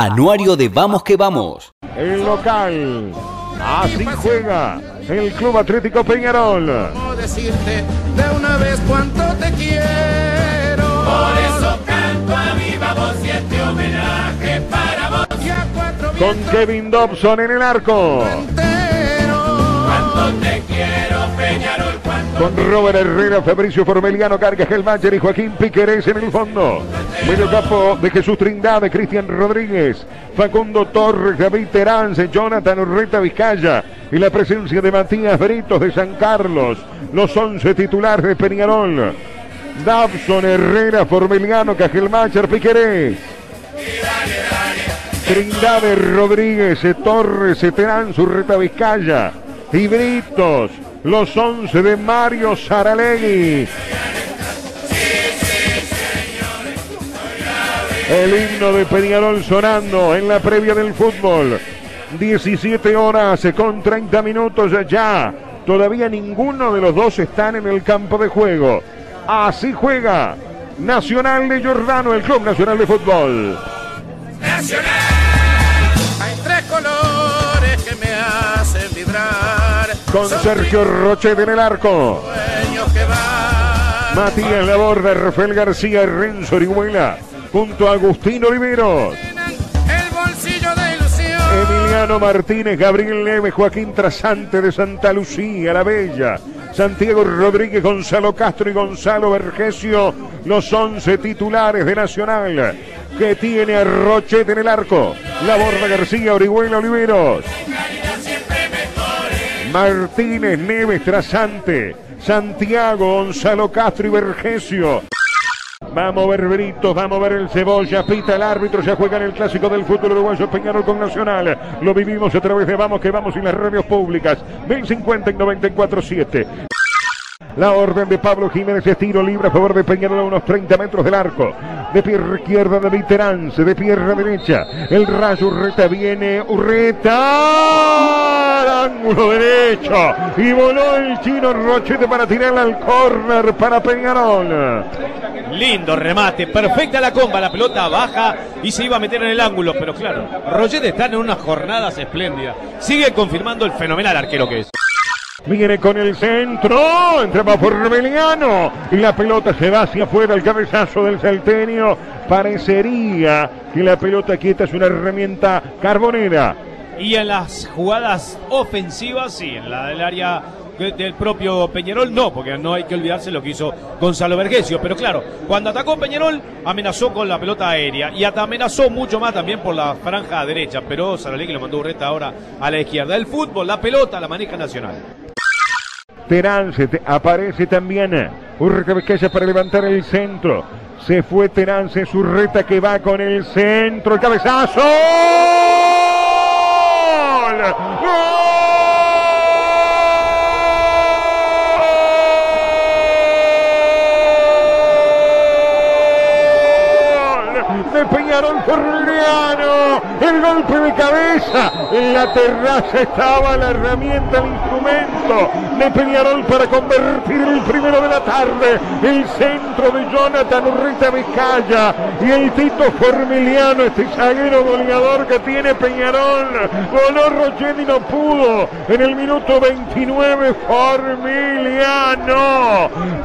Anuario de Vamos que Vamos. El local. Así juega el Club Atlético Peñarol. ¿Cómo decirte de una vez cuánto te quiero? Por eso canto a viva voz y este homenaje para vos. Y a cuatro Con Kevin Dobson en el arco. entero. Cuánto te quiero, Con Robert Herrera, Fabricio Formeliano, Cargas Gelmacher y Joaquín Piquerés en el fondo. Medio campo de Jesús Trindade, Cristian Rodríguez, Facundo Torres, David Terance, Jonathan Urreta Vizcaya y la presencia de Matías Britos de San Carlos. Los 11 titulares de Peñarol. Dabson, Herrera, Formeliano, Cajelmacher, Piquerés. Trindade Rodríguez, Torres, Terán, Urreta Vizcaya y Britos, los 11 de Mario Saralegui. El himno de Peñarol sonando en la previa del fútbol. 17 horas con 30 minutos ya. Todavía ninguno de los dos están en el campo de juego. Así juega Nacional de Jordano, el Club Nacional de Fútbol. Hay Con Sergio Rochet en el arco. Matías Laborda, Rafael García, Renzo Orihuela, junto a Agustín Oliveros. Emiliano Martínez, Gabriel Neves, Joaquín Trasante de Santa Lucía, La Bella, Santiago Rodríguez, Gonzalo Castro y Gonzalo Vergesio, los 11 titulares de Nacional, que tiene a Rochet en el arco, Laborda García, Orihuela, Oliveros, Martínez, Neves, Trasante, Santiago, Gonzalo Castro y Vergesio. Vamos a ver Britos, vamos a ver el Cebolla, pita el árbitro, ya juega en el clásico del fútbol uruguayo Peñarol con Nacional. Lo vivimos a través de Vamos que Vamos y las radios públicas. 1050 y 94.7. La orden de Pablo Jiménez es tiro libre a favor de Peñarol a unos 30 metros del arco. De pierna izquierda de Terance, de pierna derecha. El rayo Urreta viene, Urreta al ángulo derecho. Y voló el chino Rochete para tirarla al córner para Peñarol. Lindo remate, perfecta la comba, la pelota baja y se iba a meter en el ángulo, pero claro, Roget está en unas jornadas espléndidas. Sigue confirmando el fenomenal arquero que es. Viene con el centro, entraba Formeliano y la pelota se va hacia afuera, el cabezazo del salteño. Parecería que la pelota quieta es una herramienta carbonera. Y en las jugadas ofensivas, sí, en la del área de- del propio Peñarol, no, porque no hay que olvidarse lo que hizo Gonzalo Vergesio. Pero claro, cuando atacó Peñarol, amenazó con la pelota aérea y hasta amenazó mucho más también por la franja derecha. Pero Saralegui lo mandó Urreta ahora a la izquierda. El fútbol, la pelota, la maneja Nacional. Terance te- aparece también. Urreta Vizcaya para levantar el centro. Se fue Terance, Urreta que va con el centro. El cabezazo. ¡Gol! Golpe de cabeza, en la terraza estaba la herramienta, el instrumento de Peñarol para convertir el primero de la tarde, el centro de Jonathan Urrita Vizcaya y el Tito Formiliano, este zaguero goleador que tiene Peñarol, voló Rochetti no pudo, en el minuto 29 Formiliano,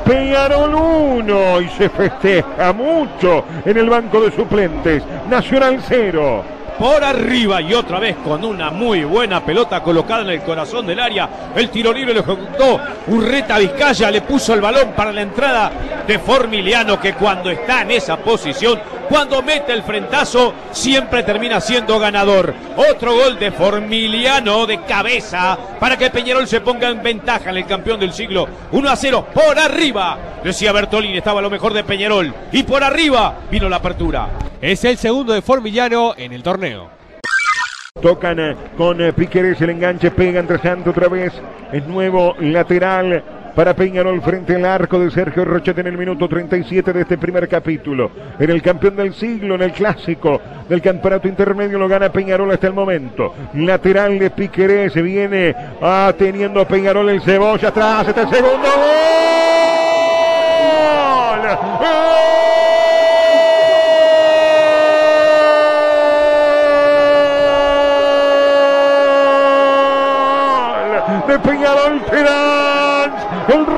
Peñarol 1 y se festeja mucho en el banco de suplentes, Nacional 0. Por arriba y otra vez con una muy buena pelota colocada en el corazón del área. El tiro libre lo ejecutó Urreta Vizcaya, le puso el balón para la entrada de Formiliano que cuando está en esa posición, cuando mete el frentazo, siempre termina siendo ganador. Otro gol de Formiliano de cabeza para que Peñarol se ponga en ventaja en el campeón del siglo. 1 a 0 por arriba. Decía Bertolini, estaba lo mejor de Peñarol. Y por arriba vino la apertura. Es el segundo de Formillano en el torneo. Tocan eh, con eh, Piqueres el enganche, pegan trazando otra vez. Es nuevo lateral para Peñarol frente al arco de Sergio Rochet en el minuto 37 de este primer capítulo. En el campeón del siglo, en el clásico del campeonato intermedio, lo gana Peñarol hasta el momento. Lateral de Piqueré, se viene ah, ateniendo a Peñarol el cebolla atrás, está el segundo gol. De Peñarol Terán.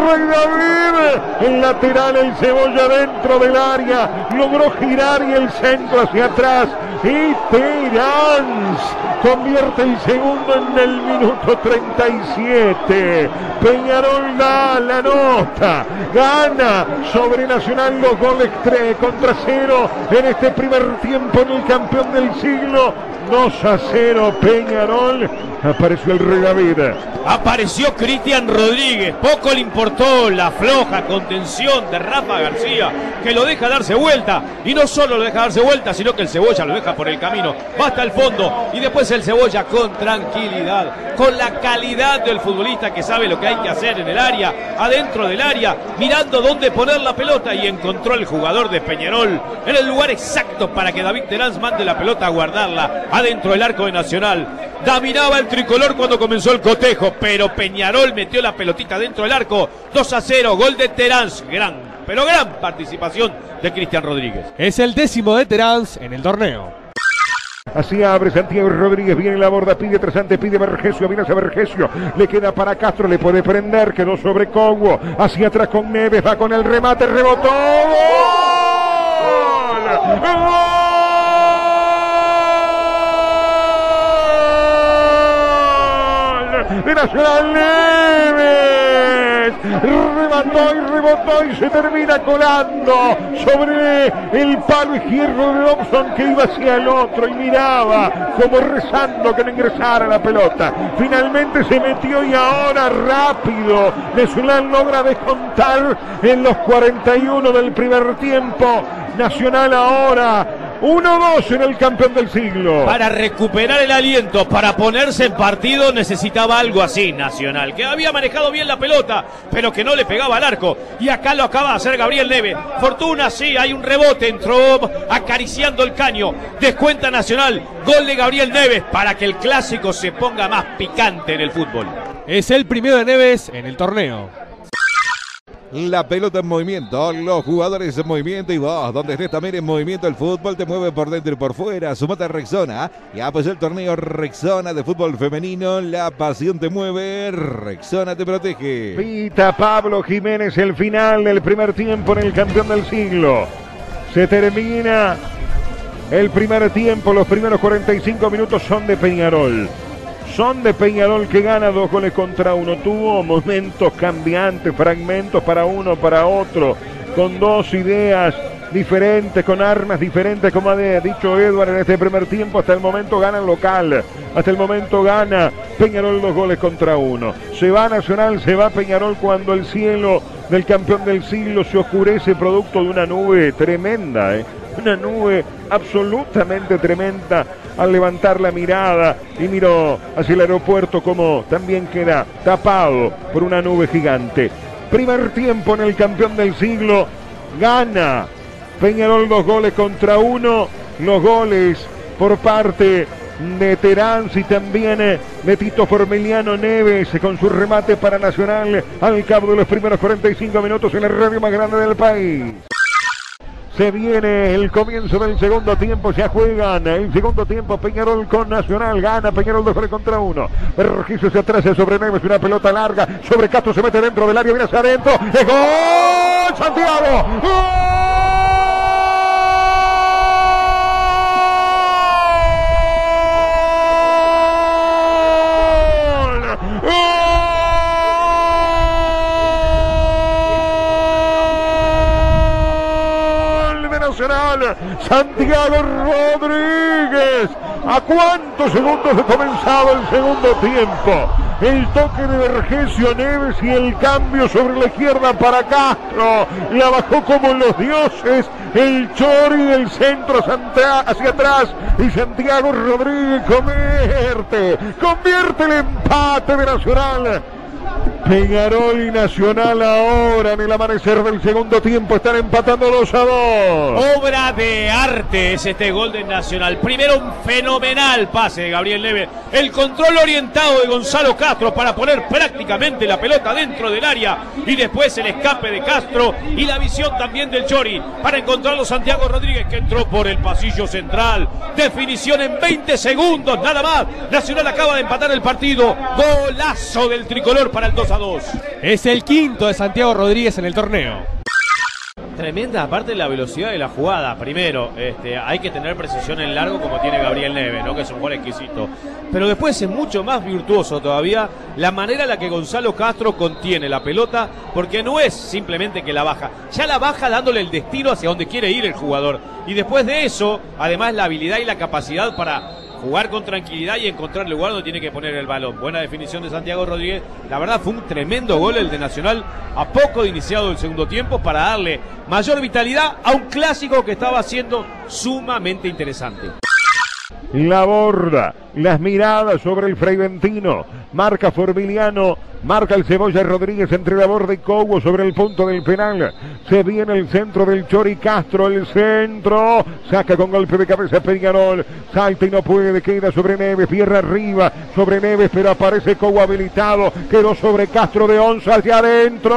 David. El lateral, el cebolla dentro del área. Logró girar y el centro hacia atrás. Y Terán convierte el segundo en el minuto 37. Peñarol da la nota. Gana sobre Nacional los goles 3 contra 0 en este primer tiempo en el campeón del siglo. 2 a 0 Peñarol. Apareció el Rey David. Apareció Cristian Rodríguez. Poco le importó la floja contención de Rafa García, que lo deja darse vuelta. Y no solo lo deja darse vuelta, sino que el Cebolla lo deja por el camino. Va hasta el fondo. Y después el Cebolla con tranquilidad, con la calidad del futbolista que sabe lo que hay que hacer en el área, adentro del área, mirando dónde poner la pelota. Y encontró el jugador de Peñarol en el lugar exacto para que David Terán mande la pelota a guardarla adentro del arco de Nacional. Dominaba el tricolor cuando comenzó el cotejo, pero Peñarol metió la pelotita dentro del arco. 2 a 0, gol de Terán. Gran, pero gran participación de Cristian Rodríguez. Es el décimo de Terán en el torneo. Así abre Santiago Rodríguez, viene la borda, pide trasante, pide Vergesio, viene hacia Vergesio, le queda para Castro, le puede prender, quedó sobre Cobo, hacia atrás con Neves, va con el remate, rebotó. ¡Gol! ¡Gol! De Nacional Neves. Remató y rebotó y se termina colando sobre el palo izquierdo de Dobson que iba hacia el otro y miraba como rezando que no ingresara la pelota. Finalmente se metió y ahora rápido Nacional logra descontar en los 41 del primer tiempo. Nacional ahora 1-2 en el campeón del siglo. Para recuperar el aliento, para ponerse en partido, necesitaba algo así, Nacional, que había manejado bien la pelota, pero que no le pegaba al arco. Y acá lo acaba de hacer Gabriel Neve. Fortuna, sí, hay un rebote, entró acariciando el caño. Descuenta Nacional, gol de Gabriel Neves para que el clásico se ponga más picante en el fútbol. Es el primero de Neves en el torneo. La pelota en movimiento, los jugadores en movimiento y vos, donde estés también en movimiento, el fútbol te mueve por dentro y por fuera. Sumate a Rexona. Ya pues el torneo Rexona de fútbol femenino. La pasión te mueve, Rexona te protege. Pita Pablo Jiménez el final del primer tiempo en el campeón del siglo. Se termina el primer tiempo, los primeros 45 minutos son de Peñarol. Son de Peñarol que gana dos goles contra uno. Tuvo momentos cambiantes, fragmentos para uno, para otro, con dos ideas diferentes, con armas diferentes, como ha dicho Edward en este primer tiempo. Hasta el momento gana el local. Hasta el momento gana Peñarol dos goles contra uno. Se va Nacional, se va Peñarol cuando el cielo del campeón del siglo se oscurece producto de una nube tremenda, ¿eh? Una nube absolutamente tremenda al levantar la mirada y miró hacia el aeropuerto como también queda tapado por una nube gigante. Primer tiempo en el campeón del siglo, gana Peñarol dos goles contra uno, los goles por parte de Terán y también eh, de Tito Formiliano Neves con su remate para Nacional al cabo de los primeros 45 minutos en el radio más grande del país. Se viene el comienzo del segundo tiempo, ya juegan. El segundo tiempo Peñarol con Nacional, gana Peñarol 2 contra uno. Registro se atrás sobre Neves, una pelota larga, sobre Castro se mete dentro del área, viene hacia adentro, ¡Es gol Santiago, Nacional, Santiago Rodríguez. ¿A cuántos segundos de comenzado el segundo tiempo? El toque de Vergesio Neves y el cambio sobre la izquierda para Castro. La bajó como los dioses. El Chori del centro hacia atrás. Y Santiago Rodríguez convierte. Convierte el empate de Nacional. Peñarol y Nacional ahora en el amanecer del segundo tiempo están empatando 2 a 2. Obra de arte es este gol de Nacional. Primero un fenomenal pase de Gabriel Neves. El control orientado de Gonzalo Castro para poner prácticamente la pelota dentro del área. Y después el escape de Castro y la visión también del Chori para encontrarlo Santiago Rodríguez que entró por el pasillo central. Definición en 20 segundos, nada más. Nacional acaba de empatar el partido. Golazo del tricolor para el 2 a 2. Es el quinto de Santiago Rodríguez en el torneo. Tremenda, aparte de la velocidad de la jugada. Primero, este, hay que tener precisión en largo como tiene Gabriel Neves, ¿no? que es un gol exquisito. Pero después es mucho más virtuoso todavía la manera en la que Gonzalo Castro contiene la pelota, porque no es simplemente que la baja, ya la baja dándole el destino hacia donde quiere ir el jugador. Y después de eso, además la habilidad y la capacidad para jugar con tranquilidad y encontrar el lugar donde tiene que poner el balón. Buena definición de Santiago Rodríguez. La verdad fue un tremendo gol el de Nacional a poco de iniciado el segundo tiempo para darle mayor vitalidad a un clásico que estaba siendo sumamente interesante. La borda, las miradas sobre el Freiventino. Marca Formiliano, marca el Cebolla Rodríguez entre la borda y Cobo sobre el punto del penal. Se viene el centro del Chori Castro, el centro. Saca con golpe de cabeza Peñarol. Salta y no puede, queda sobre Neves, pierna arriba sobre Neves, pero aparece Cobo habilitado. Quedó sobre Castro de Onza hacia adentro.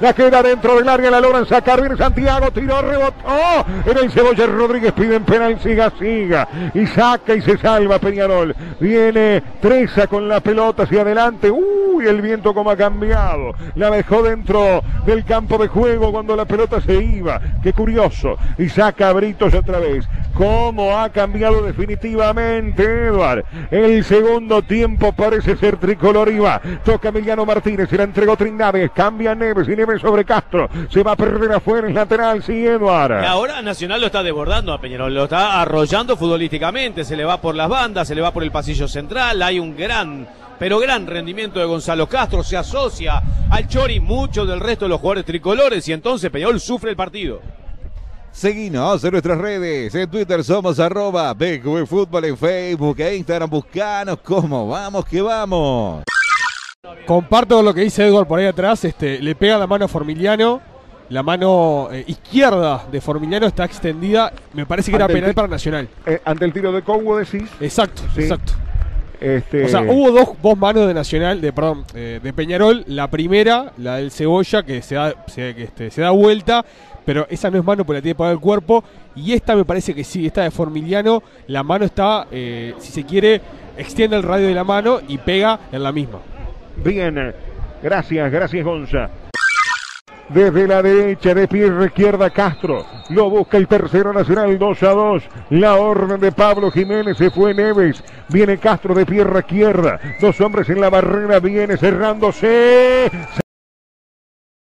La queda dentro del área, la logran sacar. Viene Santiago, tiró, rebotó. En el Cebolla Rodríguez piden penal, siga, siga. Y saca y se salva Peñarol. Viene Treza con la pelota hacia adelante. Uy, el viento como ha cambiado. La dejó dentro del campo de juego cuando la pelota se iba. Qué curioso. Y saca a Britos otra vez. Cómo ha cambiado definitivamente, Eduard. El segundo tiempo parece ser tricolor y va. Toca Emiliano Martínez. Se la entregó Trindade. Cambia Neves y Neves sobre Castro. Se va a perder afuera el lateral. Sí, Eduard. Y ahora Nacional lo está desbordando a Peñarol. Lo está arrollando futbolísticamente. Se le va por las bandas, se le va por el pasillo central. Hay un gran pero gran rendimiento de Gonzalo Castro, se asocia al Chori mucho del resto de los jugadores tricolores y entonces Peñarol sufre el partido. Seguinos en nuestras redes. En Twitter somos arroba Fútbol, en Facebook e Instagram. Buscanos como vamos que vamos. Comparto lo que dice Edward por ahí atrás. Este, le pega la mano a Formiliano. La mano eh, izquierda de Formiliano está extendida. Me parece que era Ante penal para Nacional. Eh, ante el tiro de Cobo decís. Exacto, Sí. exacto. Este, O sea, hubo dos, dos manos de Nacional, de perdón, eh, de Peñarol. La primera, la del Cebolla, que se da, se, que este, se da vuelta, pero esa no es mano porque la tiene pegada el cuerpo. Y esta me parece que sí, esta de Formiliano, la mano está, eh, si se quiere, extiende el radio de la mano y pega en la misma. Bien, gracias, gracias Gonza. Desde la derecha de pierna izquierda Castro. Lo busca el tercero nacional 2 a 2. La orden de Pablo Jiménez se fue Neves. Viene Castro de pierna izquierda. Dos hombres en la barrera. Viene cerrándose.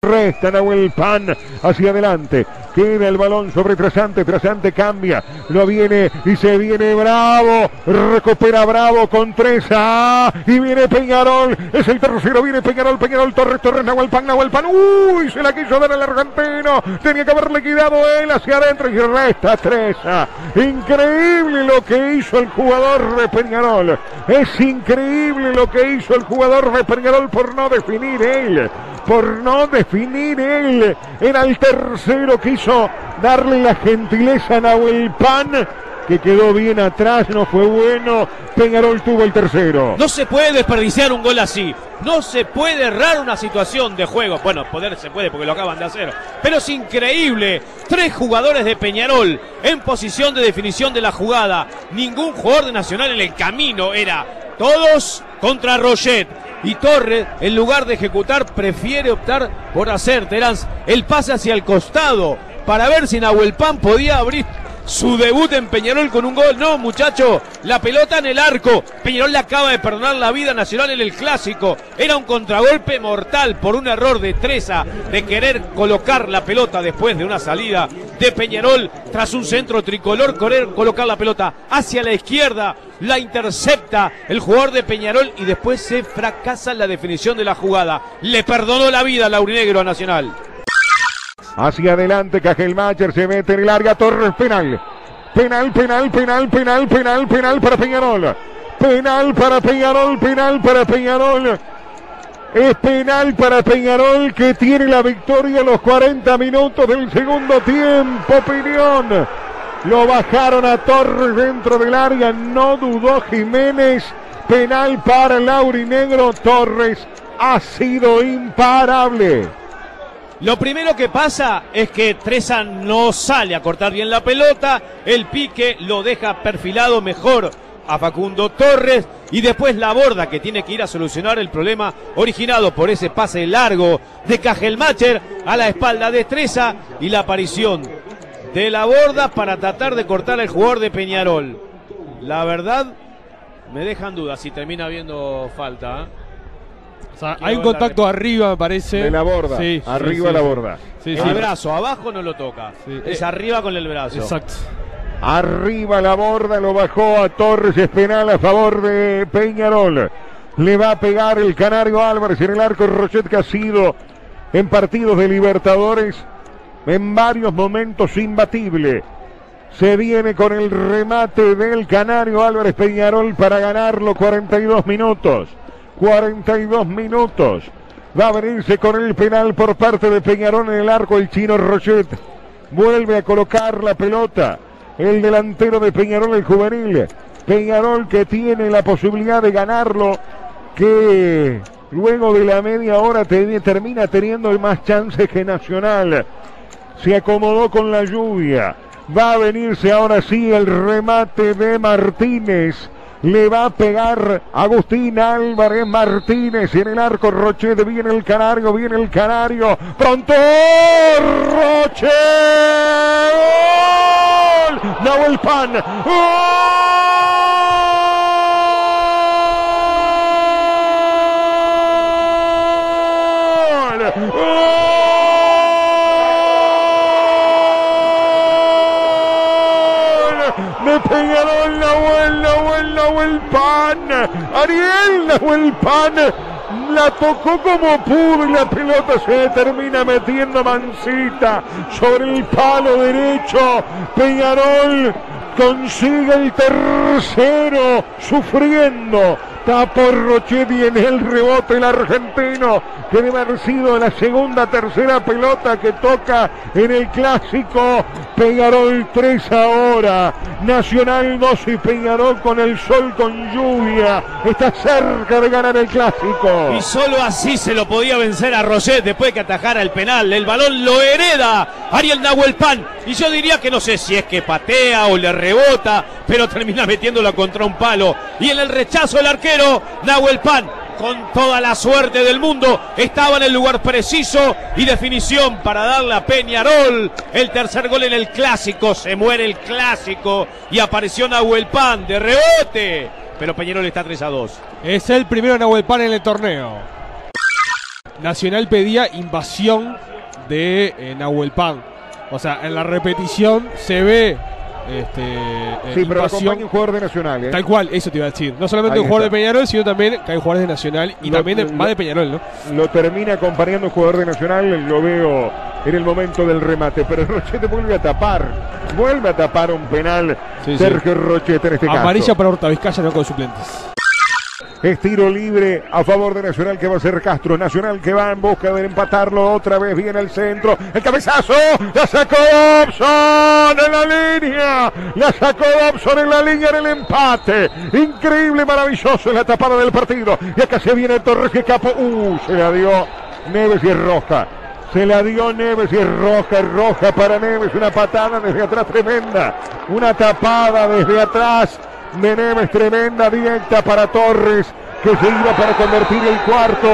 Resta Nahuel Pan hacia adelante. Queda el balón sobre Trasante. Trasante cambia. Lo viene y se viene Bravo. Recupera Bravo con Treza. Y viene Peñarol. Es el tercero. Viene Peñarol. Peñarol Torres. Torres Nahuel Pan. Nahuel Pan. Uy, se la quiso dar al argentino. Tenía que haberle quedado él hacia adentro. Y resta Treza. Increíble lo que hizo el jugador de Peñarol. Es increíble lo que hizo el jugador de Peñarol por no definir él por no definir él. Era el tercero que hizo darle la gentileza a Nahuel Pan, que quedó bien atrás, no fue bueno. Peñarol tuvo el tercero. No se puede desperdiciar un gol así. No se puede errar una situación de juego. Bueno, poder se puede porque lo acaban de hacer. Pero es increíble. Tres jugadores de Peñarol en posición de definición de la jugada. Ningún jugador de Nacional en el camino era. Todos contra Roget. Y Torres, en lugar de ejecutar, prefiere optar por hacer, Terans, el pase hacia el costado para ver si Nahuel Pan podía abrir su debut en Peñarol con un gol. No, muchacho, la pelota en el arco. Peñarol le acaba de perdonar la vida a Nacional en el clásico. Era un contragolpe mortal por un error de Treza de querer colocar la pelota después de una salida de Peñarol tras un centro tricolor, querer colocar la pelota hacia la izquierda. La intercepta el jugador de Peñarol y después se fracasa en la definición de la jugada. Le perdonó la vida al Aurinegro a Nacional. Hacia adelante, Cajelmacher se mete en el área, Torres penal. Penal, penal, penal, penal, penal, penal para Peñarol. Penal para Peñarol, penal para Peñarol. Es penal para Peñarol que tiene la victoria los 40 minutos del segundo tiempo. Opinión. Lo bajaron a Torres dentro del área. No dudó Jiménez. Penal para Laurinegro. Torres ha sido imparable. Lo primero que pasa es que Treza no sale a cortar bien la pelota, el pique lo deja perfilado mejor a Facundo Torres y después la borda que tiene que ir a solucionar el problema originado por ese pase largo de Cajelmacher a la espalda de Treza y la aparición de la borda para tratar de cortar al jugador de Peñarol. La verdad me dejan dudas si termina habiendo falta. ¿eh? O sea, hay un contacto arriba, me parece. De la borda. Sí, arriba sí, la borda. Sí, el brazo abajo no lo toca. Sí. Es Eh, arriba con el brazo. Exacto. Arriba la borda, lo bajó a Torres, es penal a favor de Peñarol. Le va a pegar el Canario Álvarez en el arco Rochet que ha sido en partidos de Libertadores en varios momentos imbatible. Se viene con el remate del Canario Álvarez Peñarol para ganarlo 42 minutos. 42 minutos. Va a venirse con el penal por parte de Peñarol en el arco el chino Rochet. Vuelve a colocar la pelota. El delantero de Peñarol, el juvenil. Peñarol que tiene la posibilidad de ganarlo. Que luego de la media hora te- termina teniendo más chances que Nacional. Se acomodó con la lluvia. Va a venirse ahora sí el remate de Martínez. Le va a pegar Agustín Álvarez Martínez en el arco Rochet. Viene el canario, viene el canario. Pronto Rochet. ¡Gol! Nahuel Pan. ¡Gol! Nahuel, Pan. Ariel Nahuel Pan. La tocó como pudo y la pelota se termina metiendo mansita sobre el palo derecho. Peñarol consigue el tercero sufriendo. Tapó Rochetti en el rebote el argentino que debe haber sido la segunda tercera pelota que toca en el clásico. Peñarol 3 ahora. Nacional 2 y Peñarol con el sol con lluvia. Está cerca de ganar el clásico. Y solo así se lo podía vencer a Roget después de que atajara el penal. El balón lo hereda Ariel Nahuel Pan. Y yo diría que no sé si es que patea o le rebota, pero termina metiéndola contra un palo. Y en el rechazo el arquero, Nahuel Pan, con toda la suerte del mundo, estaba en el lugar preciso y definición para darle a Peñarol. El tercer gol en el clásico. Se muere el clásico. Y apareció Nahuel Pan de rebote. Pero Peñarol está 3 a 2. Es el primero Nahuel Pan en el torneo. Nacional pedía invasión de eh, Nahuel Pan. O sea, en la repetición se ve este, eh, Sí, pero acompaña un jugador de Nacional. ¿eh? Tal cual, eso te iba a decir. No solamente Ahí un jugador está. de Peñarol, sino también que hay jugadores de Nacional y Lo- también de, lo- más de Peñarol, ¿no? Lo termina acompañando un jugador de Nacional, lo veo en el momento del remate, pero Rochete vuelve a tapar, vuelve a tapar un penal Sí, sí. Sergio Rochete en este Amarilla caso. para Horta Vizcaya, no con suplentes. Es tiro libre a favor de Nacional que va a ser Castro. Nacional que va en busca de empatarlo otra vez. Viene el centro. El cabezazo. La sacó Dobson en la línea. La sacó Dobson en la línea del empate. Increíble, maravilloso en la tapada del partido. Y acá se viene Torres que capo. Uh, se la dio Neves y roja. Se la dio Neves y roja, roja para Neves. Una patada desde atrás tremenda. Una tapada desde atrás de Neves tremenda directa para Torres que se iba para convertir el cuarto.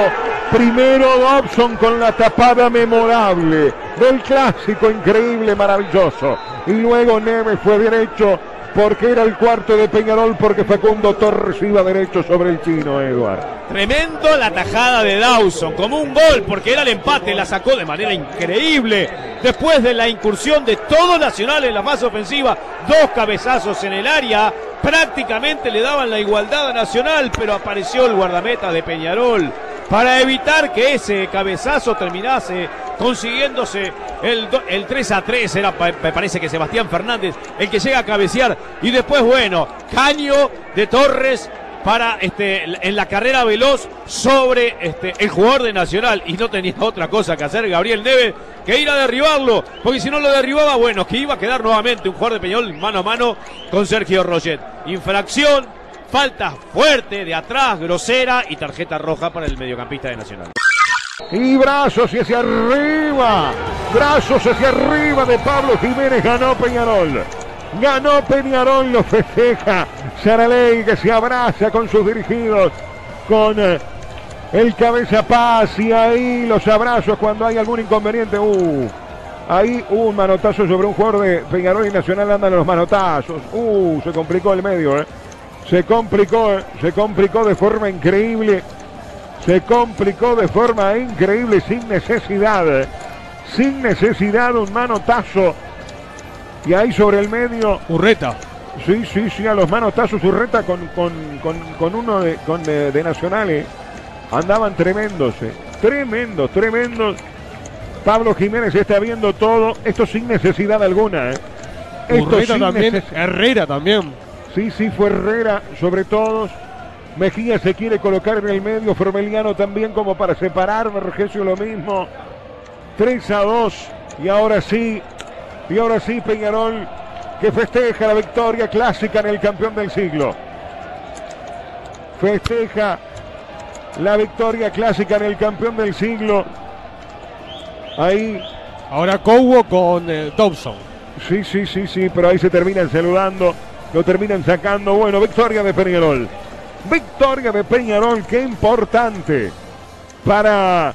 Primero Dobson con la tapada memorable del clásico increíble, maravilloso. Y luego Neves fue derecho porque era el cuarto de Peñarol porque Facundo Torres iba derecho sobre el chino, Eduard. Tremendo la tajada de Dawson, como un gol, porque era el empate, la sacó de manera increíble. Después de la incursión de todo Nacional en la fase ofensiva, dos cabezazos en el área, prácticamente le daban la igualdad a Nacional, pero apareció el guardameta de Peñarol para evitar que ese cabezazo terminase consiguiéndose el, el 3 a 3. Era, me parece que Sebastián Fernández el que llega a cabecear. Y después, bueno, caño de Torres para este en la carrera veloz sobre este el jugador de Nacional y no tenía otra cosa que hacer Gabriel Neves que ir a derribarlo, porque si no lo derribaba, bueno, que iba a quedar nuevamente un jugador de Peñarol mano a mano con Sergio Roget. Infracción, falta fuerte de atrás, grosera y tarjeta roja para el mediocampista de Nacional. Y brazos hacia arriba. Brazos hacia arriba de Pablo Jiménez. Ganó Peñarol. Ganó Peñarol, lo festeja. Saraley que se abraza con sus dirigidos. Con eh, el cabeza paz y ahí los abrazos cuando hay algún inconveniente. Uh, ahí un manotazo sobre un jugador de Peñarol y Nacional andan los manotazos. Uh, se complicó el medio, eh. Se complicó, eh. se complicó de forma increíble. Se complicó de forma increíble, sin necesidad. eh. Sin necesidad, un manotazo. Y ahí sobre el medio, Urreta. sí, sí, sí, a los manotazos Urreta con, con, con, con uno de, con de, de Nacionales. Andaban tremendos, eh. tremendos, tremendos. Pablo Jiménez está viendo todo, esto sin necesidad alguna. eh. Esto Urreta también. Herrera también. Sí, sí, fue Herrera sobre todos. Mejía se quiere colocar en el medio, Formeliano también como para separar, Vergesio lo mismo. 3 a 2 y ahora sí, y ahora sí Peñarol que festeja la victoria clásica en el campeón del siglo. Festeja la victoria clásica en el campeón del siglo. Ahí Ahora Cobo con eh, Dobson. Sí, sí, sí, sí, pero ahí se terminan saludando, lo terminan sacando. Bueno, victoria de Peñarol. Victoria de Peñarol, qué importante para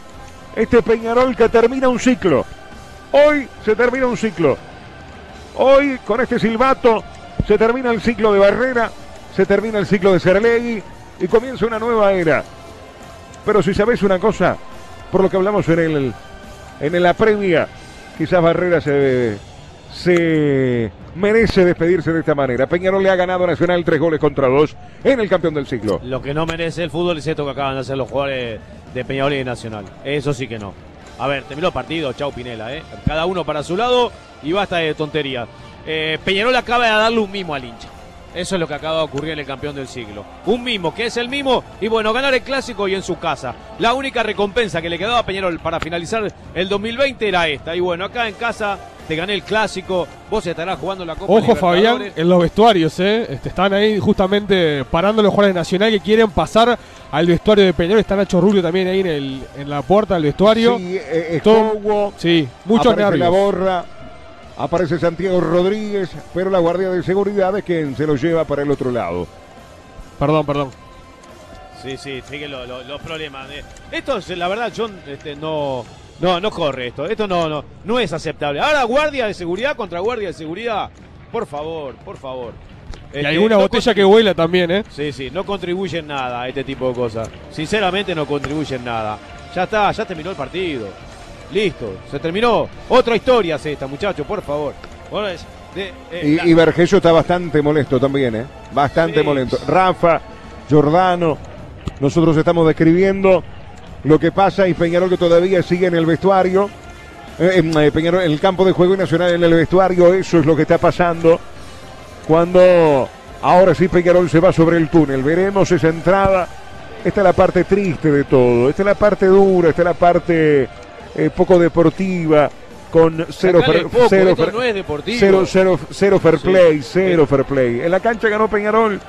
este Peñarol que termina un ciclo. Hoy se termina un ciclo. Hoy con este silbato se termina el ciclo de Barrera, se termina el ciclo de Cerlegui y comienza una nueva era. Pero si sabes una cosa, por lo que hablamos en el en la previa, quizás Barrera se, se merece despedirse de esta manera. Peñarol le ha ganado a Nacional tres goles contra dos en el campeón del siglo. Lo que no merece el fútbol es esto que acaban de hacer los jugadores de Peñarol y Nacional. Eso sí que no. A ver, terminó el partido, chau Pinela, ¿eh? Cada uno para su lado y basta de tonterías. Eh, Peñarol acaba de darle un mimo al hincha. Eso es lo que acaba de ocurrir en el campeón del siglo. Un mimo, que es el mimo, y bueno, ganar el clásico y en su casa. La única recompensa que le quedaba a Peñarol para finalizar el 2020 era esta. Y bueno, acá en casa te gané el clásico, vos estarás jugando la Copa Ojo Fabián, en los vestuarios, ¿eh? Este, están ahí justamente parando los jugadores de Nacional que quieren pasar al vestuario de Peñarol. Está Nacho Rubio también ahí en, el, en la puerta del vestuario. Sí, eh, Escobo, Sí, muchos aparece la nervios. borra, aparece Santiago Rodríguez, pero la guardia de seguridad es quien se lo lleva para el otro lado. Perdón, perdón. Sí, sí, sigue lo- lo- los problemas. de- Esto, es, la verdad, John, este, no, no, no corre esto. Esto no, no, no es aceptable. Ahora, guardia de seguridad contra guardia de seguridad. Por favor, por favor. Y Este, hay una no botella que vuela también, ¿eh? Sí, sí, no contribuyen nada a este tipo de cosas. Sinceramente, no contribuyen nada. Ya está, ya terminó el partido. Listo, se terminó. Otra historia es esta, muchachos, por favor. Bueno, es de- eh, la- Y, y Vergesio está bastante molesto también, ¿eh? Bastante Sí. molesto. Rafa, Giordano, nosotros estamos describiendo lo que pasa y Peñarol que todavía sigue en el vestuario. Eh, eh, Peñarol en el campo de juego y Nacional en el vestuario, eso es lo que está pasando. Cuando ahora sí Peñarol se va sobre el túnel, veremos esa entrada. Esta es la parte triste de todo, esta es la parte dura, esta es la parte eh, poco deportiva, con cero, el foco, cero fer- no. Cero, cero, cero fair Sí. play, cero fair play. En la cancha ganó Peñarol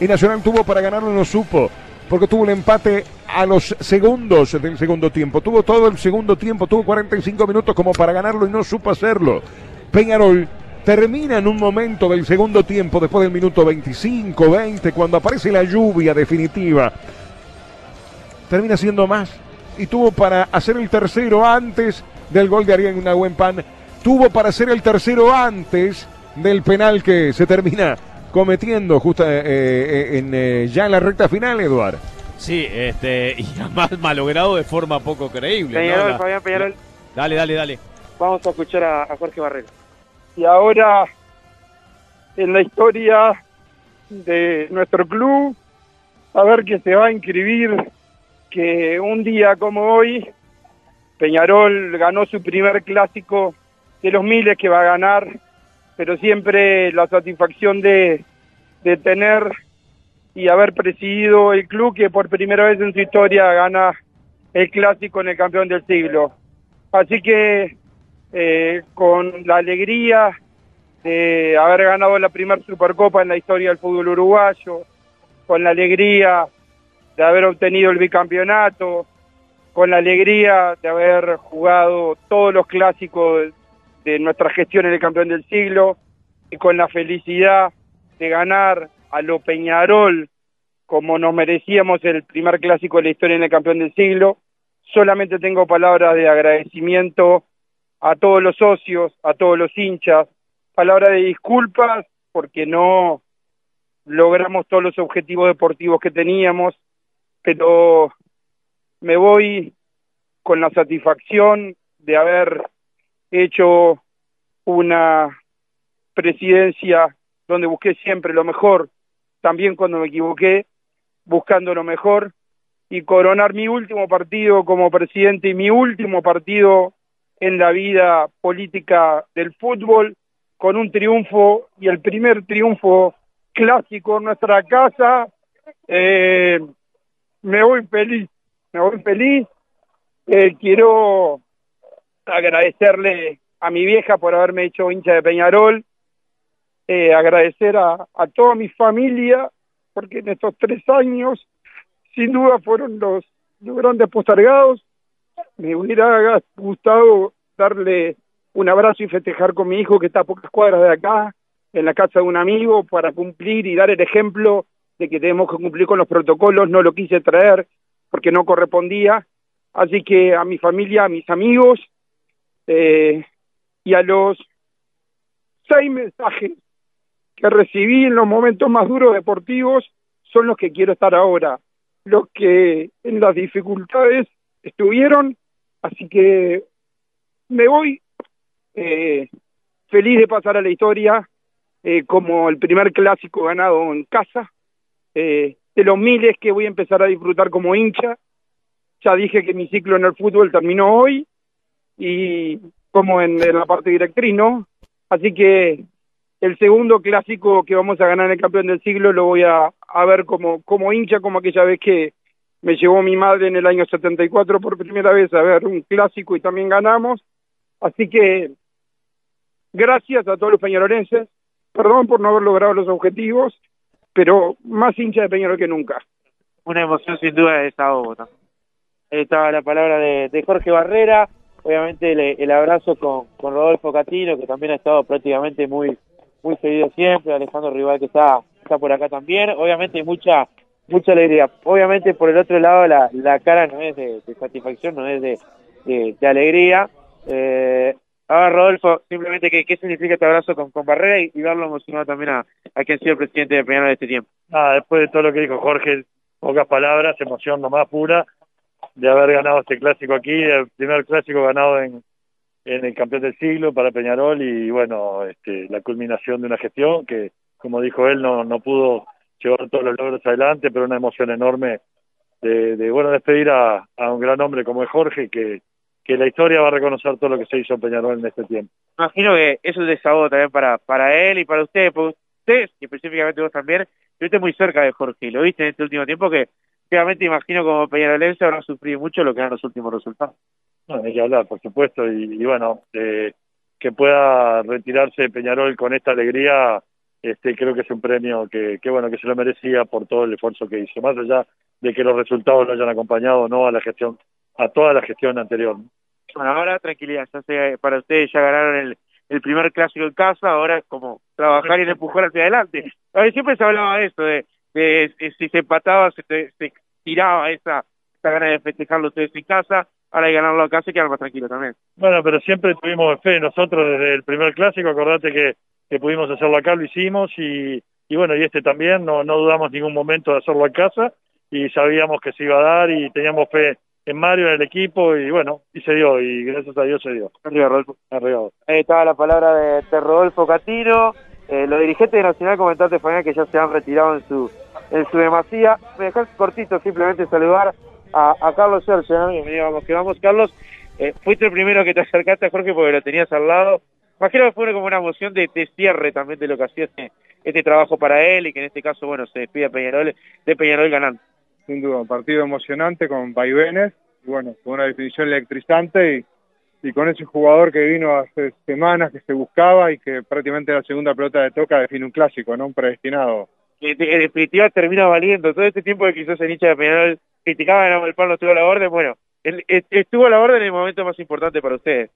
y Nacional tuvo para ganarlo, no supo, porque tuvo el empate a los segundos del segundo tiempo. Tuvo todo el segundo tiempo, tuvo 45 minutos como para ganarlo y no supo hacerlo. Peñarol termina en un momento del segundo tiempo, después del minuto 25, 20, cuando aparece la lluvia definitiva. Termina siendo más y tuvo para hacer el tercero antes del gol de Ariel Nahuempan. Tuvo para hacer el tercero antes del penal que se termina cometiendo justo eh, eh, en, eh, ya en la recta final, Eduard. Sí, este, y además malogrado de forma poco creíble. ¿no? Peñarol, La- Fabián Peñarol. Dale, dale, dale. Vamos a escuchar a, a Jorge Barrera. Y ahora, en la historia de nuestro club, a ver que se va a inscribir que un día como hoy, Peñarol ganó su primer clásico de los miles que va a ganar, pero siempre la satisfacción de, de tener y haber presidido el club que por primera vez en su historia gana el clásico en el campeón del siglo. Así que eh, con la alegría de haber ganado la primera Supercopa en la historia del fútbol uruguayo, con la alegría de haber obtenido el bicampeonato, con la alegría de haber jugado todos los clásicos de nuestra gestión en el campeón del siglo y con la felicidad de ganar a lo Peñarol como nos merecíamos el primer clásico de la historia en el campeón del siglo. Solamente tengo palabras de agradecimiento a todos los socios, a todos los hinchas, palabras de disculpas porque no logramos todos los objetivos deportivos que teníamos, pero me voy con la satisfacción de haber hecho una presidencia donde busqué siempre lo mejor, también cuando me equivoqué, buscando lo mejor y coronar mi último partido como presidente y mi último partido en la vida política del fútbol con un triunfo y el primer triunfo clásico en nuestra casa. Eh, me voy feliz, me voy feliz. Eh, quiero agradecerle a mi vieja por haberme hecho hincha de Peñarol, eh, agradecer a, toda mi familia, porque en estos tres años, sin duda, fueron los, los grandes postergados. Me hubiera gustado darle un abrazo y festejar con mi hijo que está a pocas cuadras de acá, en la casa de un amigo, para cumplir y dar el ejemplo de que tenemos que cumplir con los protocolos. No lo quise traer porque no correspondía. Así que a mi familia, a mis amigos eh, y a los seis mensajes que recibí en los momentos más duros deportivos son los que quiero estar ahora, los que en las dificultades estuvieron, así que me voy eh, feliz de pasar a la historia eh, como el primer clásico ganado en casa, eh, de los miles que voy a empezar a disfrutar como hincha. Ya dije que mi ciclo en el fútbol terminó hoy y como en, la parte directriz, ¿no? Así que el segundo clásico que vamos a ganar en el campeón del siglo lo voy a, ver como, como hincha, como aquella vez que me llevó mi madre en el año 74 por primera vez a ver un clásico y también ganamos. Así que gracias a todos los peñarolenses, perdón por no haber logrado los objetivos, pero más hincha de Peñarol que nunca. Una emoción sin duda de esa obra. Ahí estaba la palabra de Jorge Barrera, obviamente el, abrazo con, con Rodolfo Catino, que también ha estado prácticamente muy muy seguido siempre, Alejandro Rival que está, está por acá también, obviamente mucha mucha alegría. Obviamente por el otro lado la, la cara no es de, satisfacción, no es de, de, de alegría. Eh, ahora Rodolfo, simplemente ¿qué, qué significa este abrazo con, con Barrera y, y verlo emocionado también a, a quien ha sido el presidente de Peñarol de este tiempo. Ah, después de todo lo que dijo Jorge, pocas palabras, emoción nomás pura de haber ganado este clásico aquí, el primer clásico ganado en, en el campeón del siglo para Peñarol y bueno, este, la culminación de una gestión que, como dijo él, no, no pudo llevar todos los logros adelante, pero una emoción enorme de, de bueno, despedir a, a un gran hombre como es Jorge, que, que la historia va a reconocer todo lo que se hizo en Peñarol en este tiempo. Imagino que eso es desahogo también para, para él y para ustedes, porque ustedes, y específicamente vos también, estuviste muy cerca de Jorge, y lo viste en este último tiempo que, obviamente, imagino como Peñarolense habrá sufrido mucho lo que eran los últimos resultados. No, hay que hablar, por supuesto, y, y bueno, eh, que pueda retirarse Peñarol con esta alegría, este creo que es un premio que, que bueno que se lo merecía por todo el esfuerzo que hizo, más allá de que los resultados lo hayan acompañado no a la gestión, a toda la gestión anterior. Bueno, ahora tranquilidad, ya sé, para ustedes ya ganaron el, el primer clásico en casa, ahora es como trabajar y empujar hacia adelante. A ver, siempre se hablaba de eso, de, si se empataba, se, se tiraba esa, esa gana de festejarlo ustedes en casa, ahora hay que ganarlo a casa y quedar más tranquilo también. Bueno, pero siempre tuvimos fe nosotros desde el primer clásico, acordate que, que pudimos hacerlo acá, lo hicimos y, y bueno, y este también, no, no dudamos ningún momento de hacerlo a casa y sabíamos que se iba a dar y teníamos fe en Mario, en el equipo y bueno, y se dio y gracias a Dios se dio. Arriba, Rodolfo. Arriba. Ahí estaba la palabra de, de Rodolfo Catino, eh, los dirigentes de Nacional comentaste Fabián que ya se han retirado en su en su demasía. Me dejas cortito simplemente saludar a, a Carlos Sergio, ¿no? me vamos que vamos, Carlos. Eh, fuiste el primero que te acercaste a Jorge porque lo tenías al lado. Imagino que fue como una emoción de, cierre también de lo que hacías en, este trabajo para él y que en este caso, bueno, se despide a Peñarol, de Peñarol ganando. Sin duda, un partido emocionante con vaivenes, y bueno, con una definición electrizante y, y con ese jugador que vino hace semanas, que se buscaba y que prácticamente la segunda pelota de toca define un clásico, ¿no? Un predestinado. Que en definitiva termina valiendo. Todo este tiempo que quizás el hincha de Peñarol criticaba el pan no estuvo a la orden, bueno, estuvo a la orden en el momento más importante para ustedes.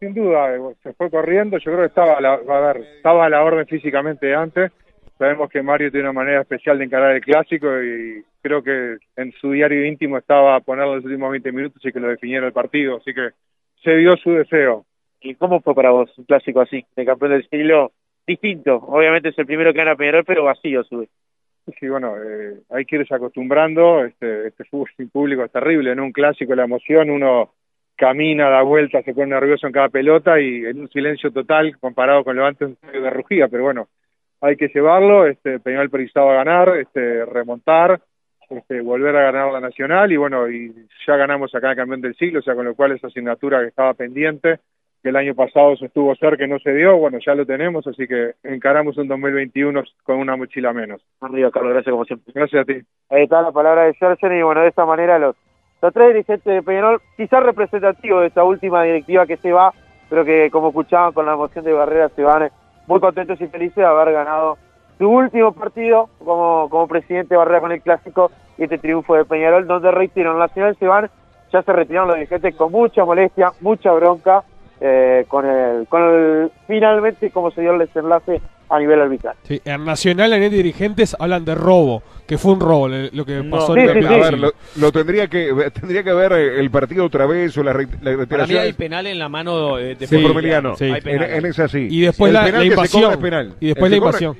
Sin duda, eh, se fue corriendo, yo creo que estaba a la, a ver, estaba a la orden físicamente antes, sabemos que Mario tiene una manera especial de encarar el clásico y creo que en su diario íntimo estaba a ponerlo los últimos 20 minutos y que lo definiera el partido, así que se dio su deseo. ¿Y cómo fue para vos un clásico así, de campeón del siglo? Distinto, obviamente es el primero que gana Peñarol, pero vacío sube. Sí, bueno, eh, hay que irse acostumbrando, este, este fútbol sin público es terrible, en un clásico la emoción, uno camina, da vuelta, se pone nervioso en cada pelota y en un silencio total comparado con lo antes de rugía, pero bueno, hay que llevarlo, este, Peñarol precisaba ganar, este, remontar, este, volver a ganar la Nacional y bueno, y ya ganamos acá el campeón del siglo, o sea, con lo cual esa asignatura que estaba pendiente, que el año pasado se estuvo cerca y no se dio, bueno, ya lo tenemos, así que encaramos un 2021 con una mochila menos. Arriba, Carlos, gracias como siempre. Gracias a ti. Ahí está la palabra de Sergio y bueno, de esta manera los, los tres dirigentes de Peñarol, quizás representativos de esta última directiva que se va, pero que como escuchaban con la emoción de Barrera se van muy contentos y felices de haber ganado su último partido como, como presidente de Barrera con el Clásico y este triunfo de Peñarol, donde reitero, en Nacional se van, ya se retiraron los dirigentes con mucha molestia, mucha bronca, eh, con el, con el, finalmente como se dio el desenlace a nivel arbitral. Sí, en Nacional, en el dirigentes hablan de robo, que fue un robo lo que pasó no, en sí, sí, A ver, lo, lo, tendría que tendría que ver el partido otra vez o la, la retiración. Para mí hay penal en la mano de, de. Sí. En, en, esa sí. Y después el la, la invasión. Y después el la invasión.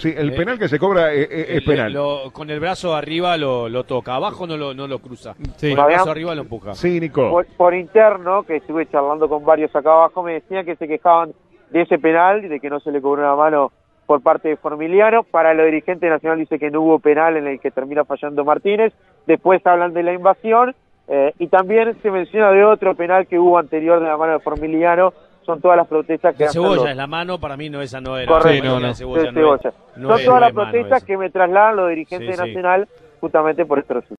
Sí, el penal que se cobra es, es penal. Lo, con el brazo arriba lo, lo, toca, abajo no lo, no lo cruza. Sí. Con el brazo arriba lo empuja. Sí, Nico. Por, por, interno, que estuve charlando con varios acá abajo, me decían que se quejaban de ese penal y de que no se le cobró una mano por parte de Formiliano. Para los dirigentes nacional dice que no hubo penal en el que termina fallando Martínez. Después hablan de la invasión eh, y también se menciona de otro penal que hubo anterior de la mano de Formiliano. Son todas las protestas que de hacen cebolla los... es la mano, para mí no esa no era. Correcto, sí, no, no. De cebolla, de cebolla. No Son es- todas no las protestas que me trasladan los dirigentes Sí, sí. nacional justamente por este resultado.